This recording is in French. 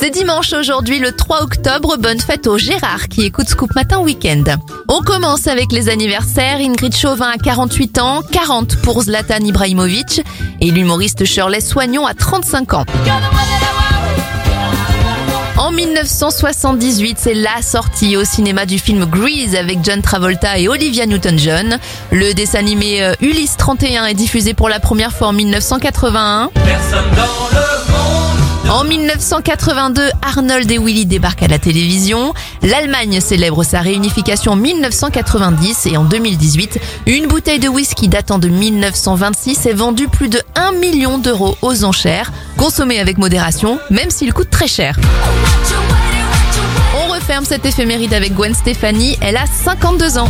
C'est dimanche aujourd'hui, le 3 octobre. Bonne fête au Gérard qui écoute Scoop Matin Week-end. On commence avec les anniversaires. Ingrid Chauvin a 48 ans, 40 pour Zlatan Ibrahimovic et l'humoriste Shirley Soignon a 35 ans. En 1978, c'est la sortie au cinéma du film Grease avec John Travolta et Olivia Newton-John. Le dessin animé euh, Ulysse 31 est diffusé pour la première fois en 1981. En 1982, Arnold et Willy débarquent à la télévision. L'Allemagne célèbre sa réunification en 1990 et en 2018, une bouteille de whisky datant de 1926 est vendue plus de 1 million d'euros aux enchères. Consommée avec modération, même s'il coûte très cher. On referme cette éphéméride avec Gwen Stefani, elle a 52 ans.